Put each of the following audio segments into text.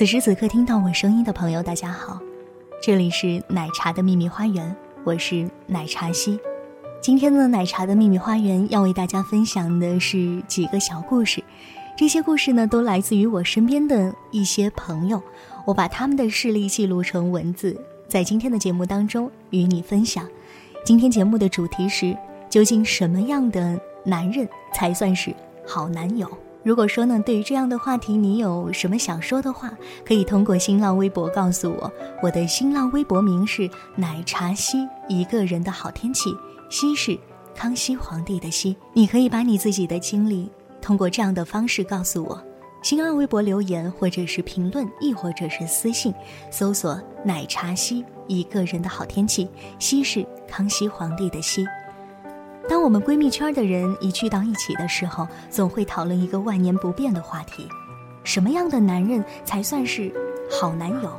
此时此刻听到我声音的朋友，大家好，这里是奶茶的秘密花园，我是奶茶西。今天的奶茶的秘密花园要为大家分享的是几个小故事，这些故事呢都来自于我身边的一些朋友，我把他们的事例记录成文字，在今天的节目当中与你分享。今天节目的主题是：究竟什么样的男人才算是好男友？如果说呢，对于这样的话题，你有什么想说的话，可以通过新浪微博告诉我。我的新浪微博名是奶茶西，一个人的好天气。西是康熙皇帝的西，你可以把你自己的经历通过这样的方式告诉我：新浪微博留言，或者是评论，亦或者是私信，搜索“奶茶西一个人的好天气”。西是康熙皇帝的西。当我们闺蜜圈的人一聚到一起的时候，总会讨论一个万年不变的话题：什么样的男人才算是好男友？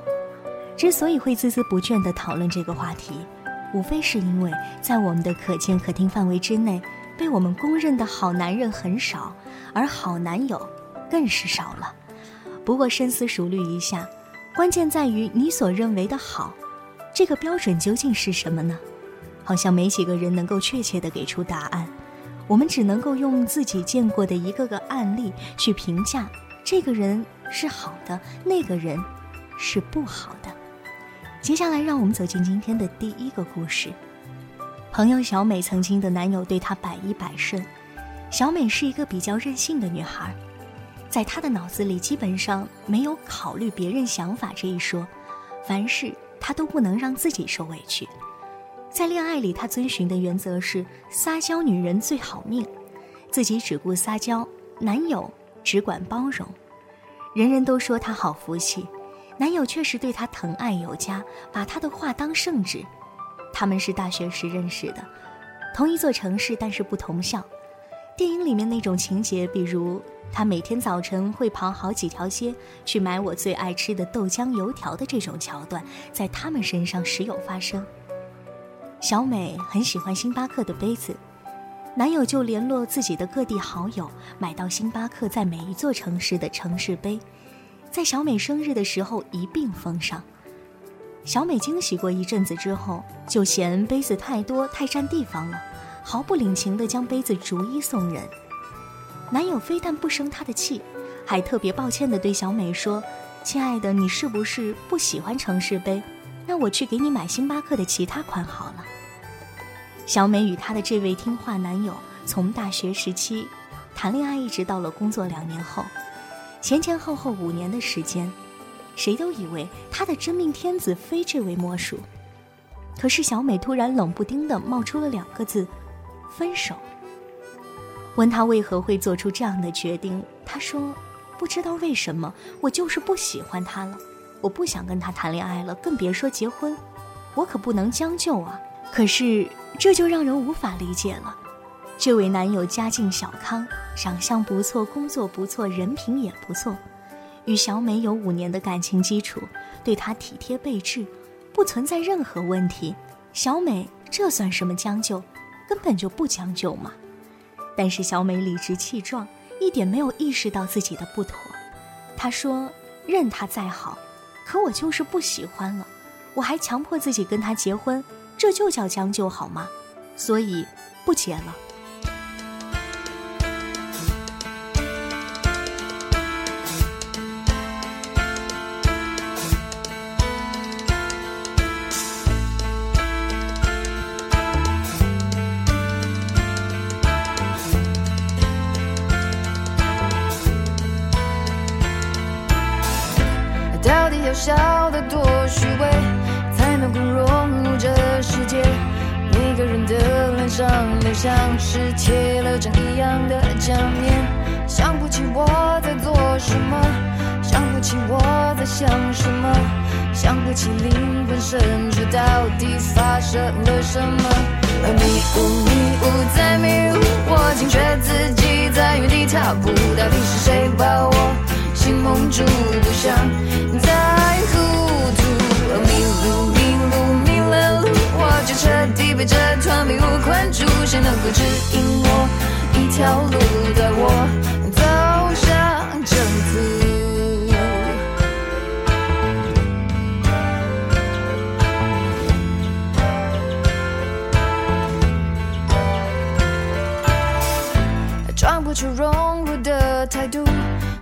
之所以会孜孜不倦地讨论这个话题。无非是因为在我们的可见可听范围之内，被我们公认的好男人很少，而好男友更是少了。不过深思熟虑一下，关键在于你所认为的好，这个标准究竟是什么呢？好像没几个人能够确切的给出答案。我们只能够用自己见过的一个个案例去评价，这个人是好的，那个人是不好的。接下来，让我们走进今天的第一个故事。朋友小美曾经的男友对她百依百顺。小美是一个比较任性的女孩，在她的脑子里基本上没有考虑别人想法这一说，凡事她都不能让自己受委屈。在恋爱里，她遵循的原则是撒娇女人最好命，自己只顾撒娇，男友只管包容。人人都说她好福气。男友确实对她疼爱有加，把她的话当圣旨。他们是大学时认识的，同一座城市，但是不同校。电影里面那种情节，比如他每天早晨会跑好几条街去买我最爱吃的豆浆油条的这种桥段，在他们身上时有发生。小美很喜欢星巴克的杯子，男友就联络自己的各地好友，买到星巴克在每一座城市的城市杯。在小美生日的时候一并封上。小美惊喜过一阵子之后，就嫌杯子太多太占地方了，毫不领情地将杯子逐一送人。男友非但不生她的气，还特别抱歉地对小美说：“亲爱的，你是不是不喜欢城市杯？那我去给你买星巴克的其他款好了。”小美与她的这位听话男友从大学时期谈恋爱，一直到了工作两年后。前前后后五年的时间，谁都以为他的真命天子非这位莫属。可是小美突然冷不丁的冒出了两个字：分手。问他为何会做出这样的决定，他说：“不知道为什么，我就是不喜欢他了，我不想跟他谈恋爱了，更别说结婚。我可不能将就啊！可是这就让人无法理解了。”这位男友家境小康，长相不错，工作不错，人品也不错，与小美有五年的感情基础，对她体贴备至，不存在任何问题。小美这算什么将就？根本就不将就嘛！但是小美理直气壮，一点没有意识到自己的不妥。她说：“任他再好，可我就是不喜欢了，我还强迫自己跟他结婚，这就叫将就好吗？所以不结了。到底有什像是贴了张一样的假面，想不起我在做什么，想不起我在想什么，想不起灵魂深处到底发生了什么。迷雾迷雾在迷雾，我惊觉自己在原地踏步，到底是谁把我心蒙住，不想再糊涂。迷路迷，就彻底被这团迷雾困住，谁能够指引我一条路，带我走向正途？装不出融入的态度，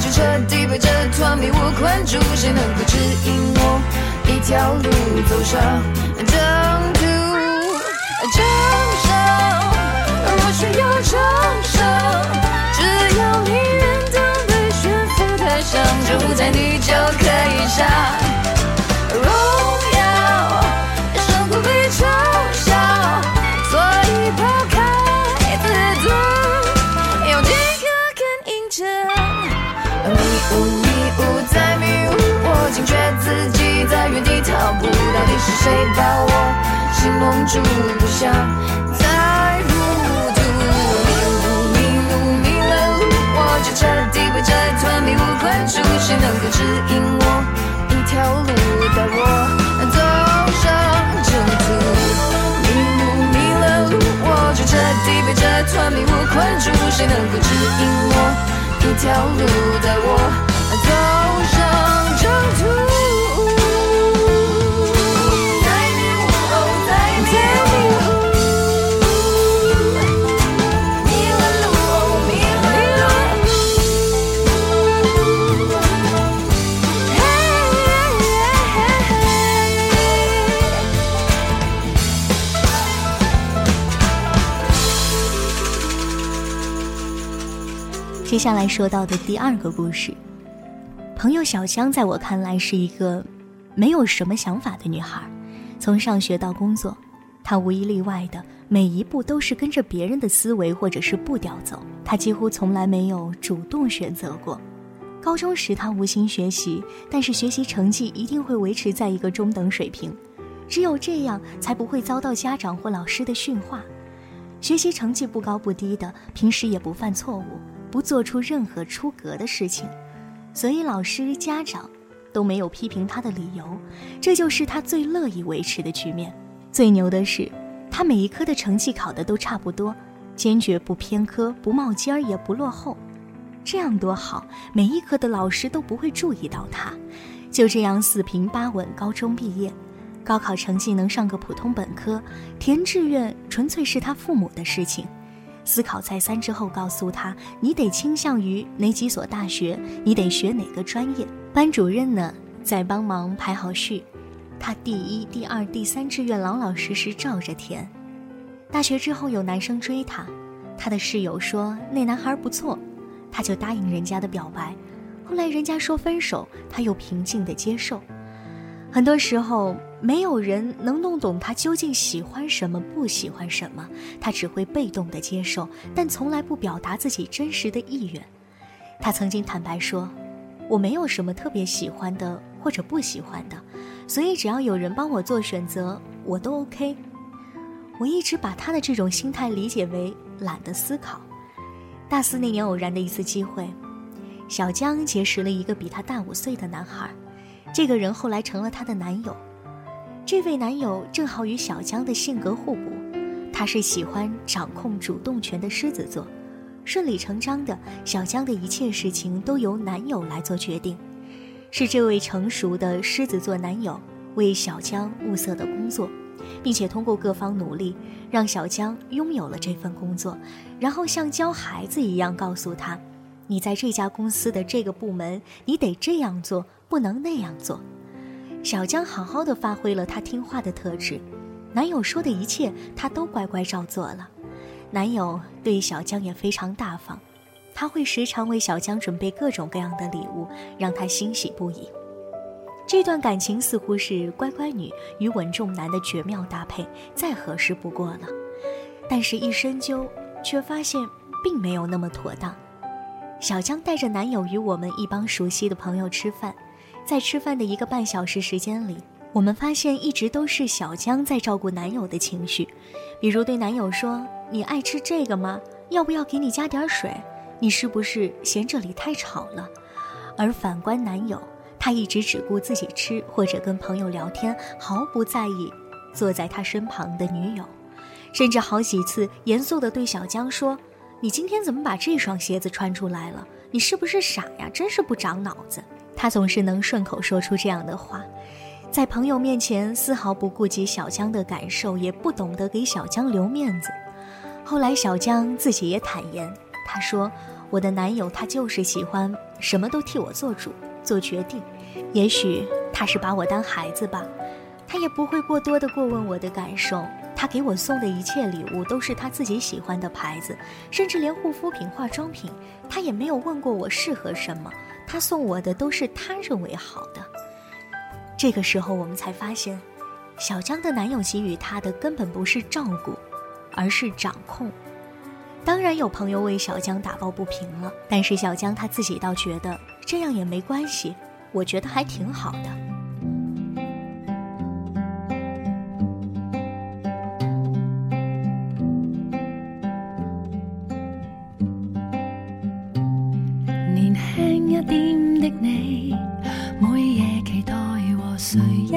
就彻底被这团迷雾困住，谁能够指引我一条路走上正途？掌声，我需要掌声，只要你愿当被悬浮台上，就在你就可以上是谁把我心蒙住，不想再糊涂。迷路迷路迷了路，我就彻底被这团迷雾困住，谁能够指引我一条路，带我走上正途？迷路迷了路，我就彻底被这团迷雾困住，谁能够指引我一条路，下来说到的第二个故事，朋友小香在我看来是一个没有什么想法的女孩，从上学到工作，她无一例外的每一步都是跟着别人的思维或者是步调走，她几乎从来没有主动选择过。高中时她无心学习，但是学习成绩一定会维持在一个中等水平，只有这样才不会遭到家长或老师的训话。学习成绩不高不低的，平时也不犯错误。不做出任何出格的事情，所以老师、家长都没有批评他的理由，这就是他最乐意维持的局面。最牛的是，他每一科的成绩考的都差不多，坚决不偏科，不冒尖儿，也不落后。这样多好，每一科的老师都不会注意到他。就这样四平八稳，高中毕业，高考成绩能上个普通本科，填志愿纯粹是他父母的事情。思考再三之后，告诉他：“你得倾向于哪几所大学，你得学哪个专业。”班主任呢，在帮忙排好序，他第一、第二、第三志愿老老实实照着填。大学之后有男生追他，他的室友说那男孩不错，他就答应人家的表白。后来人家说分手，他又平静地接受。很多时候，没有人能弄懂他究竟喜欢什么，不喜欢什么，他只会被动的接受，但从来不表达自己真实的意愿。他曾经坦白说：“我没有什么特别喜欢的或者不喜欢的，所以只要有人帮我做选择，我都 OK。”我一直把他的这种心态理解为懒得思考。大四那年偶然的一次机会，小江结识了一个比他大五岁的男孩。这个人后来成了她的男友，这位男友正好与小江的性格互补，他是喜欢掌控主动权的狮子座，顺理成章的，小江的一切事情都由男友来做决定，是这位成熟的狮子座男友为小江物色的工作，并且通过各方努力，让小江拥有了这份工作，然后像教孩子一样告诉他：“你在这家公司的这个部门，你得这样做，不能那样做。”小江好好的发挥了他听话的特质，男友说的一切，他都乖乖照做了。男友对小江也非常大方，他会时常为小江准备各种各样的礼物，让她欣喜不已。这段感情似乎是乖乖女与稳重男的绝妙搭配，再合适不过了。但是，一深究，却发现并没有那么妥当。小江带着男友与我们一帮熟悉的朋友吃饭，在吃饭的一个半小时时间里，我们发现一直都是小江在照顾男友的情绪，比如对男友说。你爱吃这个吗？要不要给你加点水？你是不是嫌这里太吵了？而反观男友，他一直只顾自己吃或者跟朋友聊天，毫不在意坐在他身旁的女友，甚至好几次严肃地对小江说：“你今天怎么把这双鞋子穿出来了？你是不是傻呀？真是不长脑子。”他总是能顺口说出这样的话，在朋友面前丝毫不顾及小江的感受，也不懂得给小江留面子。后来，小江自己也坦言，他说：“我的男友他就是喜欢什么都替我做主、做决定。也许他是把我当孩子吧，他也不会过多的过问我的感受。他给我送的一切礼物都是他自己喜欢的牌子，甚至连护肤品、化妆品，他也没有问过我适合什么。他送我的都是他认为好的。”这个时候，我们才发现，小江的男友给予她的根本不是照顾。而是掌控。当然有朋友为小江打抱不平了，但是小江他自己倒觉得这样也没关系，我觉得还挺好的。年轻一点的你，每夜期待和谁一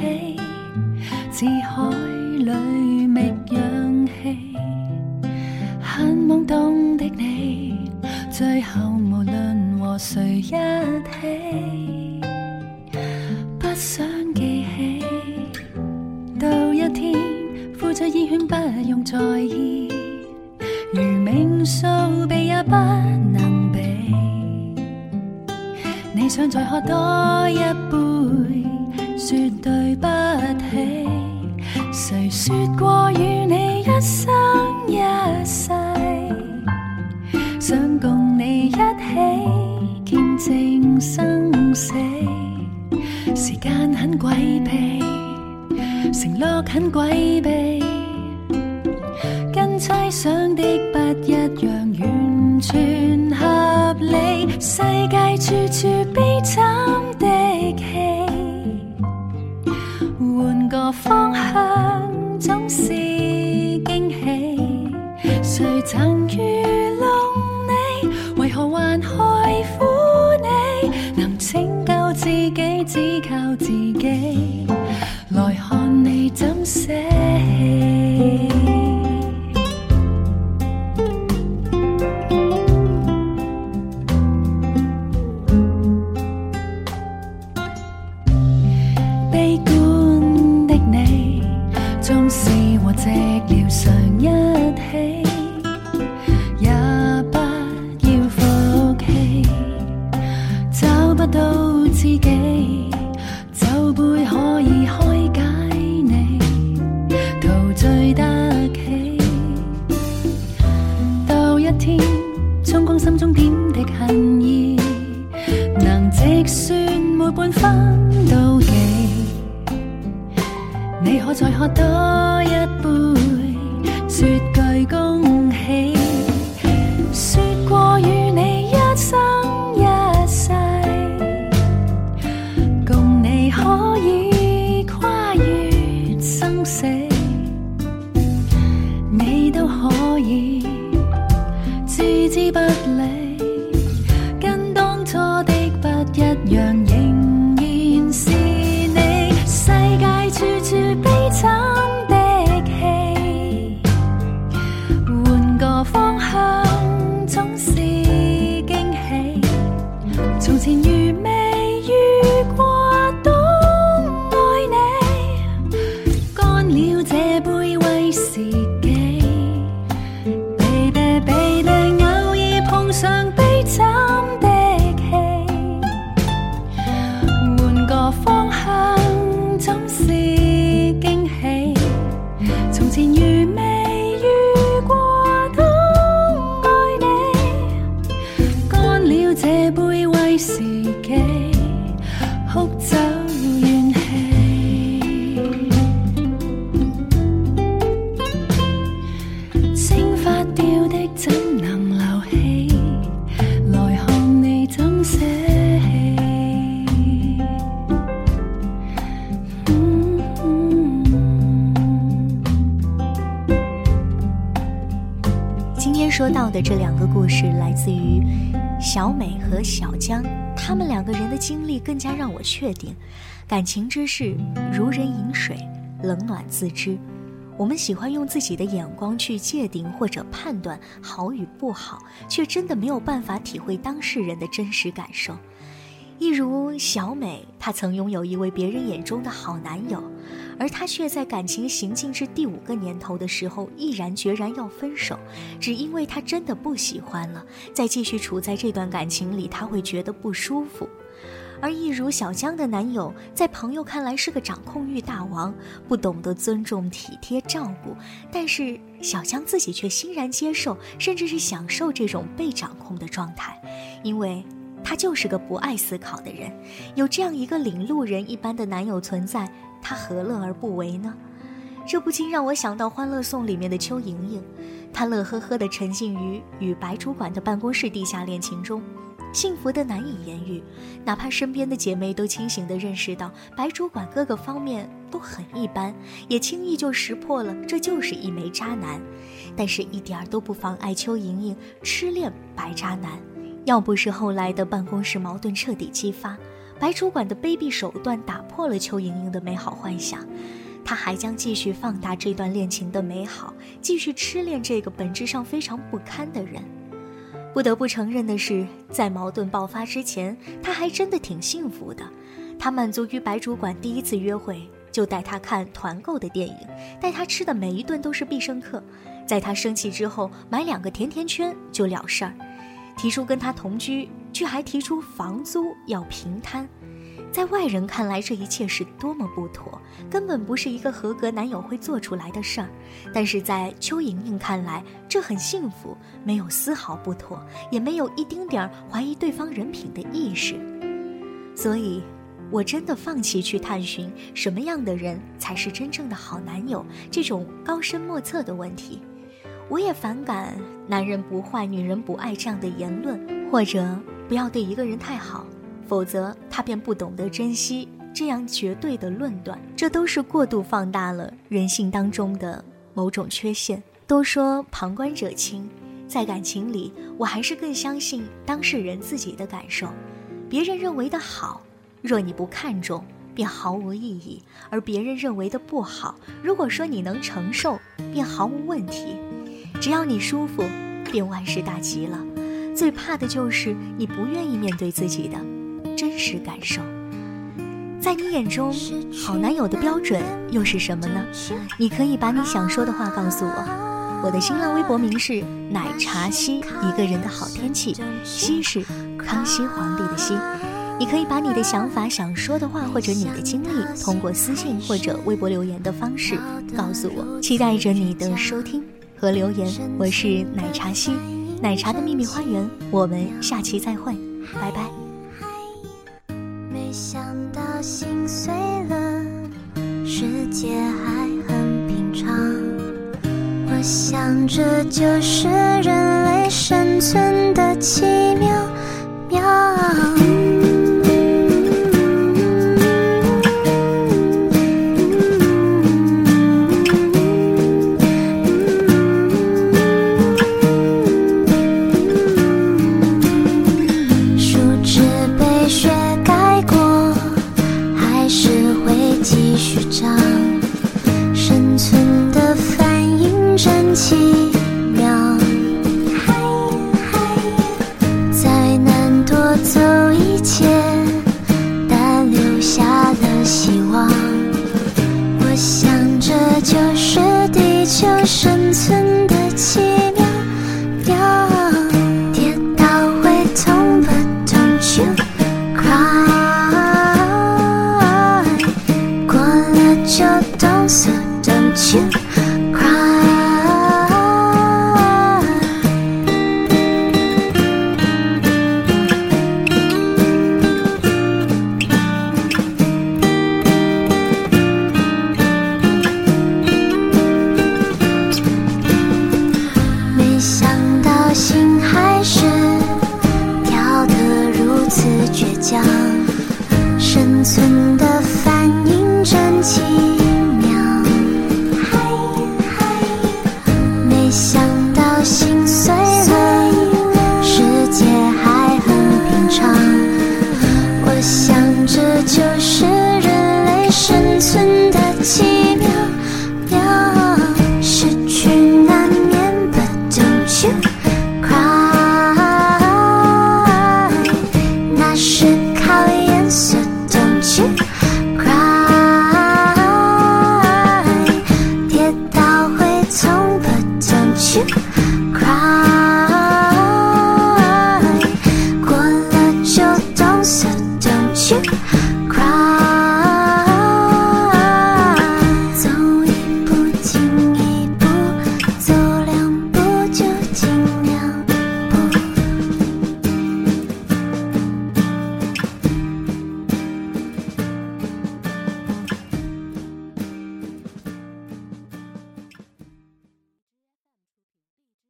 起，似海里觅氧气。很懵懂的你，最后无论和谁一起，不想记起。到一天，付出意愿不用在意，如命数被也不想再喝多一杯，说对不起。谁说过与你一生一世，想共你一起见证生死。时间很诡秘，承诺很诡秘，跟猜想的不一世界处处悲惨的戏。换个方向总是惊喜，谁曾愚弄你？为何还害苦你？能拯救自己，只靠自己。来看你怎写半分妒忌你可再喝多一杯说句公这两个故事来自于小美和小江，他们两个人的经历更加让我确定，感情之事如人饮水，冷暖自知。我们喜欢用自己的眼光去界定或者判断好与不好，却真的没有办法体会当事人的真实感受。一如小美，她曾拥有一位别人眼中的好男友，而他却在感情行进至第五个年头的时候，毅然决然要分手，只因为他真的不喜欢了，再继续处在这段感情里，他会觉得不舒服。而一如小江的男友，在朋友看来是个掌控欲大王，不懂得尊重、体贴、照顾，但是小江自己却欣然接受，甚至是享受这种被掌控的状态，因为。他就是个不爱思考的人，有这样一个领路人一般的男友存在，他何乐而不为呢？这不禁让我想到《欢乐颂》里面的邱莹莹，她乐呵呵地沉浸于与白主管的办公室地下恋情中，幸福的难以言喻。哪怕身边的姐妹都清醒地认识到白主管各个方面都很一般，也轻易就识破了这就是一枚渣男，但是一点儿都不妨碍邱莹莹痴恋白渣男。要不是后来的办公室矛盾彻底激发，白主管的卑鄙手段打破了邱莹莹的美好幻想，她还将继续放大这段恋情的美好，继续痴恋这个本质上非常不堪的人。不得不承认的是，在矛盾爆发之前，她还真的挺幸福的。她满足于白主管第一次约会就带她看团购的电影，带她吃的每一顿都是必胜客，在她生气之后买两个甜甜圈就了事儿。提出跟他同居，却还提出房租要平摊，在外人看来，这一切是多么不妥，根本不是一个合格男友会做出来的事儿。但是在邱莹莹看来，这很幸福，没有丝毫不妥，也没有一丁点儿怀疑对方人品的意识。所以，我真的放弃去探寻什么样的人才是真正的好男友这种高深莫测的问题。我也反感“男人不坏，女人不爱”这样的言论，或者不要对一个人太好，否则他便不懂得珍惜。这样绝对的论断，这都是过度放大了人性当中的某种缺陷。都说旁观者清，在感情里，我还是更相信当事人自己的感受。别人认为的好，若你不看重，便毫无意义；而别人认为的不好，如果说你能承受，便毫无问题。只要你舒服，便万事大吉了。最怕的就是你不愿意面对自己的真实感受。在你眼中，好男友的标准又是什么呢？你可以把你想说的话告诉我。我的新浪微博名是奶茶西，一个人的好天气，西是康熙皇帝的西。你可以把你的想法、想说的话或者你的经历，通过私信或者微博留言的方式告诉我。期待着你的收听。和留言，我是奶茶西，奶茶的秘密花园，我们下期再会，拜拜。没想到心碎了，世界还很平常。我想这就是人类生存的奇妙。